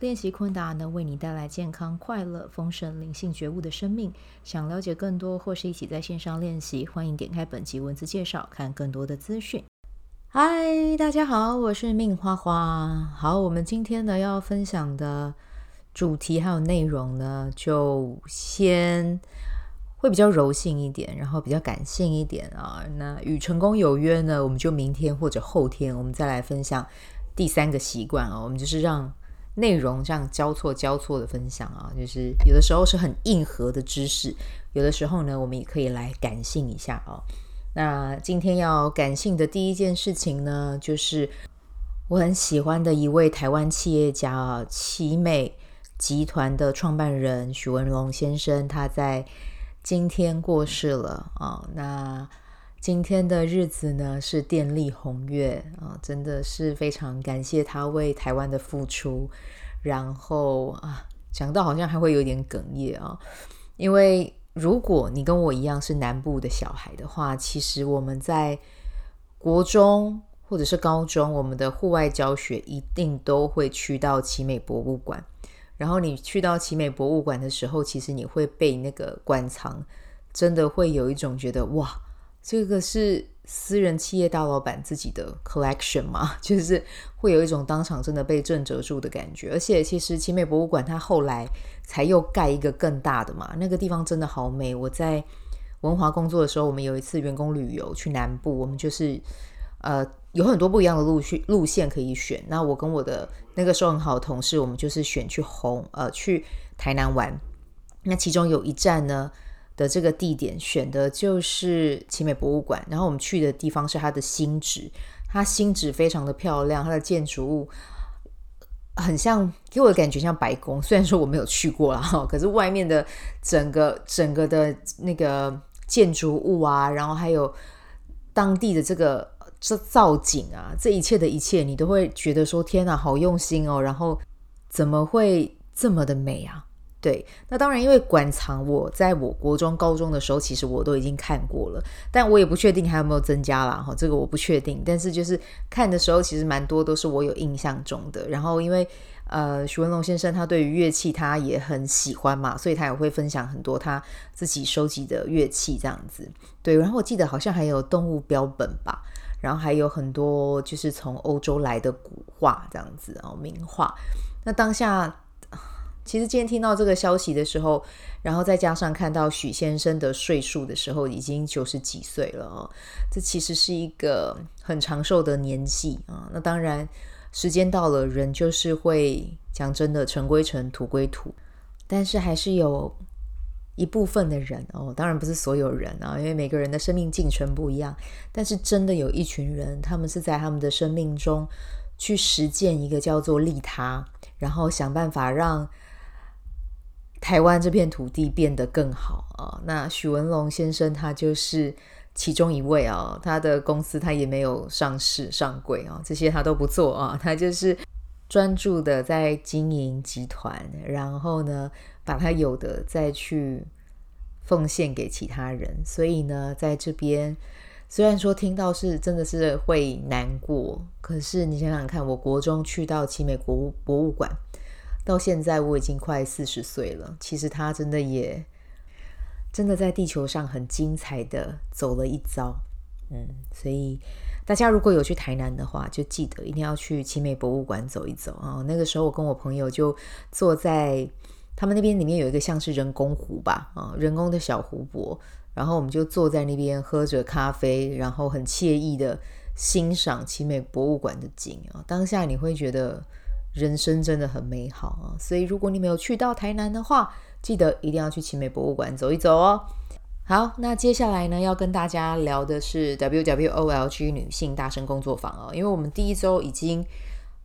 练习昆达能为你带来健康、快乐、丰盛、灵性觉悟的生命。想了解更多或是一起在线上练习，欢迎点开本集文字介绍，看更多的资讯。嗨，大家好，我是命花花。好，我们今天呢要分享的主题还有内容呢，就先会比较柔性一点，然后比较感性一点啊。那与成功有约呢，我们就明天或者后天，我们再来分享第三个习惯啊。我们就是让。内容这样交错交错的分享啊，就是有的时候是很硬核的知识，有的时候呢，我们也可以来感性一下哦。那今天要感性的第一件事情呢，就是我很喜欢的一位台湾企业家啊，奇美集团的创办人许文龙先生，他在今天过世了啊。那今天的日子呢，是电力红月啊，真的是非常感谢他为台湾的付出。然后啊，讲到好像还会有点哽咽啊，因为如果你跟我一样是南部的小孩的话，其实我们在国中或者是高中，我们的户外教学一定都会去到奇美博物馆。然后你去到奇美博物馆的时候，其实你会被那个馆藏，真的会有一种觉得哇。这个是私人企业大老板自己的 collection 嘛，就是会有一种当场真的被震折住的感觉。而且其实奇美博物馆它后来才又盖一个更大的嘛，那个地方真的好美。我在文华工作的时候，我们有一次员工旅游去南部，我们就是呃有很多不一样的路线路线可以选。那我跟我的那个时候很好的同事，我们就是选去红呃去台南玩。那其中有一站呢，的这个地点选的就是奇美博物馆，然后我们去的地方是它的新址，它新址非常的漂亮，它的建筑物很像，给我的感觉像白宫，虽然说我没有去过啦，哈，可是外面的整个整个的那个建筑物啊，然后还有当地的这个这造景啊，这一切的一切，你都会觉得说天哪，好用心哦，然后怎么会这么的美啊？对，那当然，因为馆藏我在我国中、高中的时候，其实我都已经看过了，但我也不确定还有没有增加啦。哈，这个我不确定。但是就是看的时候，其实蛮多都是我有印象中的。然后因为呃，徐文龙先生他对于乐器他也很喜欢嘛，所以他也会分享很多他自己收集的乐器这样子。对，然后我记得好像还有动物标本吧，然后还有很多就是从欧洲来的古画这样子哦，名画。那当下。其实今天听到这个消息的时候，然后再加上看到许先生的岁数的时候，已经九十几岁了哦。这其实是一个很长寿的年纪啊。那当然，时间到了，人就是会讲真的，尘归尘，土归土。但是还是有一部分的人哦，当然不是所有人啊，因为每个人的生命进程不一样。但是真的有一群人，他们是在他们的生命中去实践一个叫做利他，然后想办法让。台湾这片土地变得更好啊！那许文龙先生他就是其中一位啊，他的公司他也没有上市上柜啊，这些他都不做啊，他就是专注的在经营集团，然后呢，把他有的再去奉献给其他人。所以呢，在这边虽然说听到是真的是会难过，可是你想想看，我国中去到奇美博物博物馆。到现在我已经快四十岁了，其实他真的也真的在地球上很精彩的走了一遭，嗯，所以大家如果有去台南的话，就记得一定要去奇美博物馆走一走啊。那个时候我跟我朋友就坐在他们那边，里面有一个像是人工湖吧，啊，人工的小湖泊，然后我们就坐在那边喝着咖啡，然后很惬意的欣赏奇美博物馆的景啊。当下你会觉得。人生真的很美好啊！所以如果你没有去到台南的话，记得一定要去奇美博物馆走一走哦。好，那接下来呢，要跟大家聊的是 WWOLG 女性大声工作坊哦，因为我们第一周已经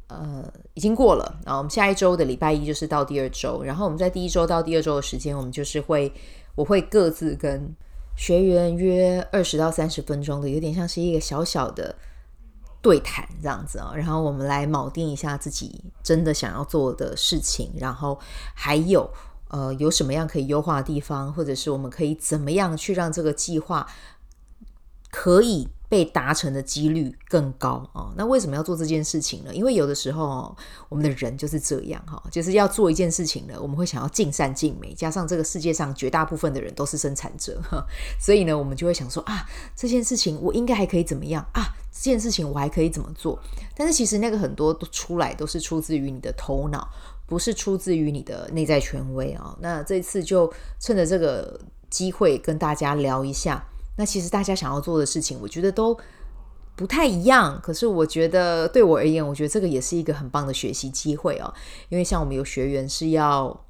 呃已经过了，然后我们下一周的礼拜一就是到第二周，然后我们在第一周到第二周的时间，我们就是会我会各自跟学员约二十到三十分钟的，有点像是一个小小的对谈这样子啊。然后我们来锚定一下自己真的想要做的事情，然后还有呃有什么样可以优化的地方，或者是我们可以怎么样去让这个计划可以。被达成的几率更高啊！那为什么要做这件事情呢？因为有的时候我们的人就是这样哈，就是要做一件事情呢，我们会想要尽善尽美，加上这个世界上绝大部分的人都是生产者，所以呢，我们就会想说啊，这件事情我应该还可以怎么样啊？这件事情我还可以怎么做？但是其实那个很多都出来都是出自于你的头脑，不是出自于你的内在权威啊。那这次就趁着这个机会跟大家聊一下。那其实大家想要做的事情，我觉得都不太一样。可是我觉得对我而言，我觉得这个也是一个很棒的学习机会哦。因为像我们有学员是要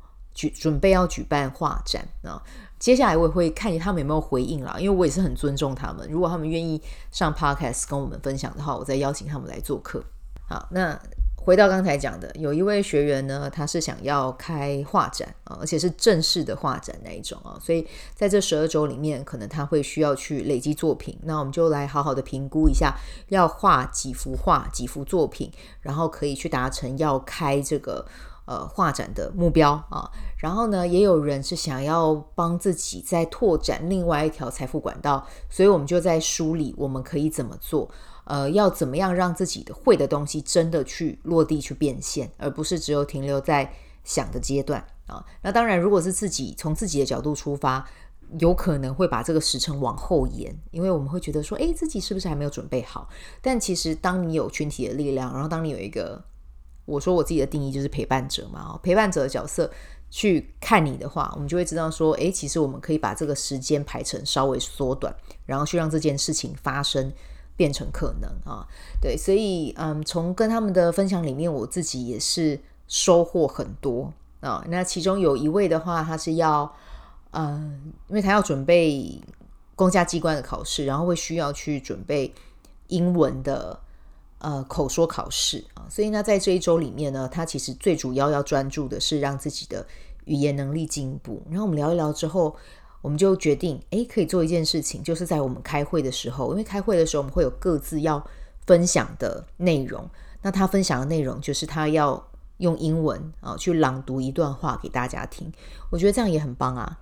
准备要举办画展啊，接下来我也会看他们有没有回应啦。因为我也是很尊重他们，如果他们愿意上 Podcast 跟我们分享的话，我再邀请他们来做客。好，那。回到刚才讲的，有一位学员呢，他是想要开画展啊，而且是正式的画展那一种啊，所以在这十二周里面，可能他会需要去累积作品。那我们就来好好的评估一下，要画几幅画、几幅作品，然后可以去达成要开这个呃画展的目标啊。然后呢，也有人是想要帮自己再拓展另外一条财富管道，所以我们就在梳理我们可以怎么做。呃，要怎么样让自己的会的东西真的去落地去变现，而不是只有停留在想的阶段啊？那当然，如果是自己从自己的角度出发，有可能会把这个时程往后延，因为我们会觉得说，诶，自己是不是还没有准备好？但其实，当你有群体的力量，然后当你有一个，我说我自己的定义就是陪伴者嘛，陪伴者的角色去看你的话，我们就会知道说，诶，其实我们可以把这个时间排成稍微缩短，然后去让这件事情发生。变成可能啊，对，所以嗯，从跟他们的分享里面，我自己也是收获很多啊。那其中有一位的话，他是要嗯，因为他要准备公家机关的考试，然后会需要去准备英文的呃口说考试啊，所以呢，在这一周里面呢，他其实最主要要专注的是让自己的语言能力进步。然后我们聊一聊之后。我们就决定，诶，可以做一件事情，就是在我们开会的时候，因为开会的时候我们会有各自要分享的内容。那他分享的内容就是他要用英文啊去朗读一段话给大家听。我觉得这样也很棒啊。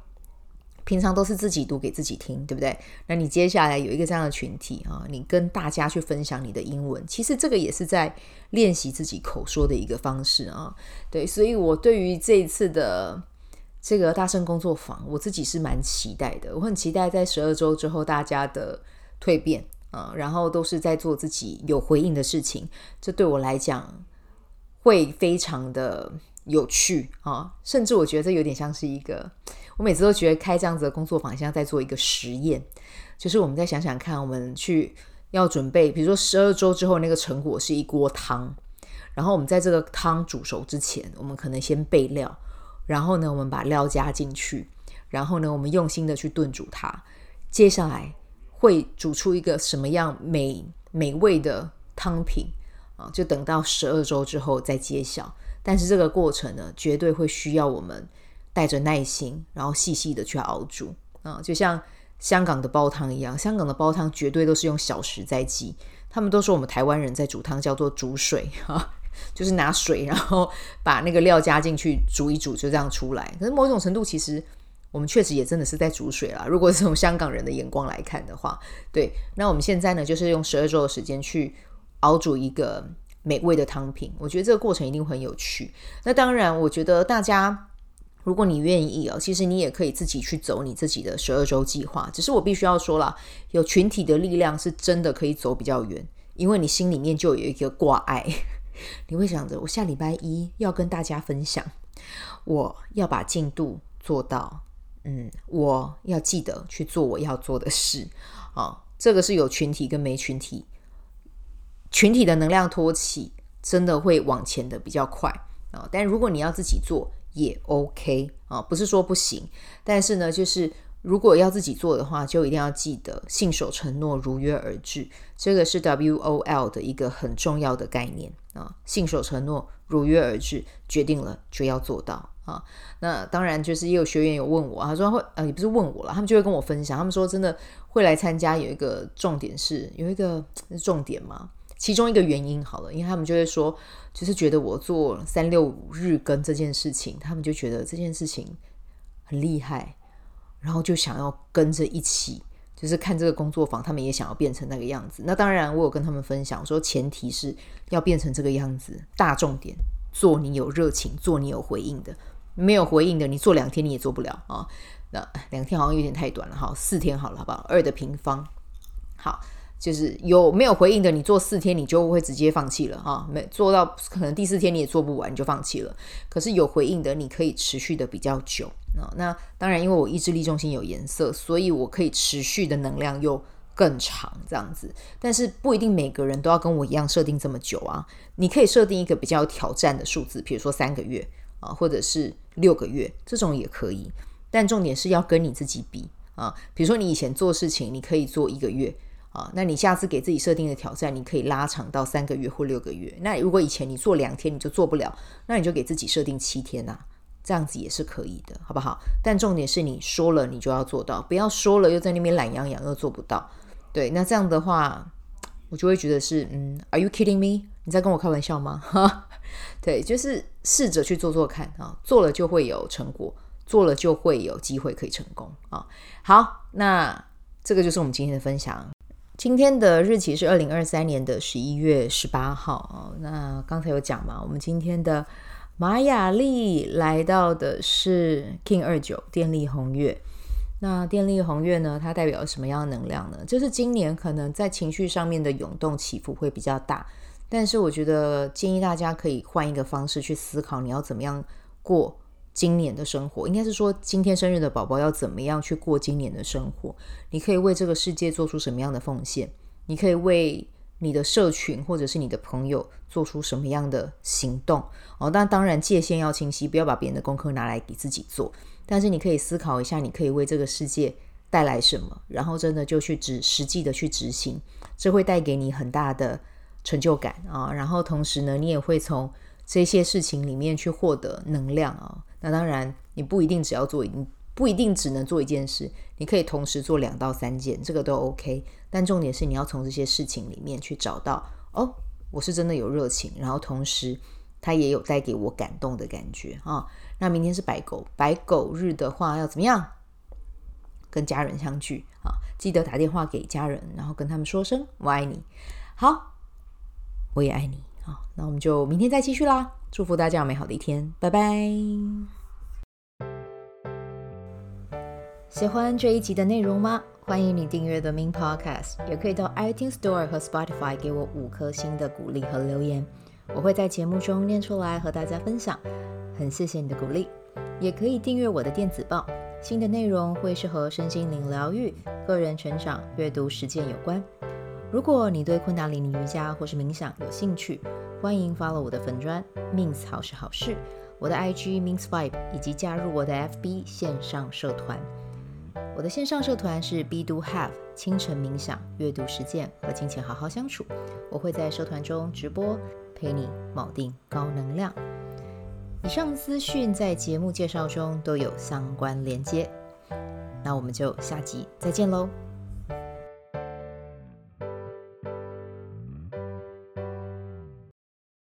平常都是自己读给自己听，对不对？那你接下来有一个这样的群体啊，你跟大家去分享你的英文，其实这个也是在练习自己口说的一个方式啊。对，所以我对于这一次的。这个大圣工作坊，我自己是蛮期待的。我很期待在十二周之后大家的蜕变啊，然后都是在做自己有回应的事情。这对我来讲会非常的有趣啊，甚至我觉得这有点像是一个，我每次都觉得开这样子的工作坊像在做一个实验，就是我们再想想看，我们去要准备，比如说十二周之后那个成果是一锅汤，然后我们在这个汤煮熟之前，我们可能先备料。然后呢，我们把料加进去，然后呢，我们用心的去炖煮它。接下来会煮出一个什么样美美味的汤品啊？就等到十二周之后再揭晓。但是这个过程呢，绝对会需要我们带着耐心，然后细细的去熬煮啊。就像香港的煲汤一样，香港的煲汤绝对都是用小时在计。他们都说我们台湾人在煮汤叫做煮水哈。就是拿水，然后把那个料加进去煮一煮，就这样出来。可是某种程度，其实我们确实也真的是在煮水啦。如果是从香港人的眼光来看的话，对。那我们现在呢，就是用十二周的时间去熬煮一个美味的汤品。我觉得这个过程一定很有趣。那当然，我觉得大家如果你愿意哦，其实你也可以自己去走你自己的十二周计划。只是我必须要说了，有群体的力量是真的可以走比较远，因为你心里面就有一个挂碍。你会想着，我下礼拜一要跟大家分享，我要把进度做到，嗯，我要记得去做我要做的事啊。这个是有群体跟没群体，群体的能量托起真的会往前的比较快啊。但如果你要自己做也 OK 啊，不是说不行，但是呢，就是。如果要自己做的话，就一定要记得信守承诺，如约而至。这个是 WOL 的一个很重要的概念啊！信守承诺，如约而至，决定了就要做到啊。那当然就是也有学员有问我，他说会呃也不是问我了，他们就会跟我分享，他们说真的会来参加，有一个重点是有一个重点嘛，其中一个原因好了，因为他们就会说，就是觉得我做三六五日更这件事情，他们就觉得这件事情很厉害，然后就想要跟着一起。就是看这个工作坊，他们也想要变成那个样子。那当然，我有跟他们分享说，前提是要变成这个样子。大重点，做你有热情，做你有回应的。没有回应的，你做两天你也做不了啊。那两天好像有点太短了哈，四天好了，好不好？二的平方，好。就是有没有回应的，你做四天你就会直接放弃了哈，没做到可能第四天你也做不完，你就放弃了。可是有回应的，你可以持续的比较久啊。那当然，因为我意志力中心有颜色，所以我可以持续的能量又更长这样子。但是不一定每个人都要跟我一样设定这么久啊。你可以设定一个比较有挑战的数字，比如说三个月啊，或者是六个月，这种也可以。但重点是要跟你自己比啊。比如说你以前做事情，你可以做一个月。啊，那你下次给自己设定的挑战，你可以拉长到三个月或六个月。那如果以前你做两天你就做不了，那你就给自己设定七天呐，这样子也是可以的，好不好？但重点是你说了你就要做到，不要说了又在那边懒洋洋又做不到。对，那这样的话，我就会觉得是，嗯，Are you kidding me？你在跟我开玩笑吗？哈，对，就是试着去做做看啊，做了就会有成果，做了就会有机会可以成功啊。好，那这个就是我们今天的分享。今天的日期是二零二三年的十一月十八号哦。那刚才有讲嘛，我们今天的马雅历来到的是 King 二九电力红月。那电力红月呢，它代表什么样的能量呢？就是今年可能在情绪上面的涌动起伏会比较大，但是我觉得建议大家可以换一个方式去思考，你要怎么样过。今年的生活，应该是说今天生日的宝宝要怎么样去过今年的生活？你可以为这个世界做出什么样的奉献？你可以为你的社群或者是你的朋友做出什么样的行动？哦，但当然界限要清晰，不要把别人的功课拿来给自己做。但是你可以思考一下，你可以为这个世界带来什么，然后真的就去执实际的去执行，这会带给你很大的成就感啊。然后同时呢，你也会从这些事情里面去获得能量啊。那当然，你不一定只要做，你不一定只能做一件事，你可以同时做两到三件，这个都 OK。但重点是你要从这些事情里面去找到，哦，我是真的有热情，然后同时它也有带给我感动的感觉啊。那明天是白狗，白狗日的话要怎么样？跟家人相聚啊，记得打电话给家人，然后跟他们说声我爱你。好，我也爱你。好，那我们就明天再继续啦。祝福大家有美好的一天，拜拜。喜欢这一集的内容吗？欢迎你订阅 The Min Podcast，也可以到 iTunes Store 和 Spotify 给我五颗星的鼓励和留言，我会在节目中念出来和大家分享。很谢谢你的鼓励，也可以订阅我的电子报，新的内容会是和身心灵疗愈、个人成长、阅读实践有关。如果你对昆达里尼瑜伽或是冥想有兴趣，欢迎 follow 我的粉专 Min 好是好事，我的 IG Min Vibe，以及加入我的 FB 线上社团。我的线上社团是 Be Do Have 清晨冥想、阅读实践和金钱好好相处。我会在社团中直播，陪你铆定高能量。以上资讯在节目介绍中都有相关连接。那我们就下集再见喽。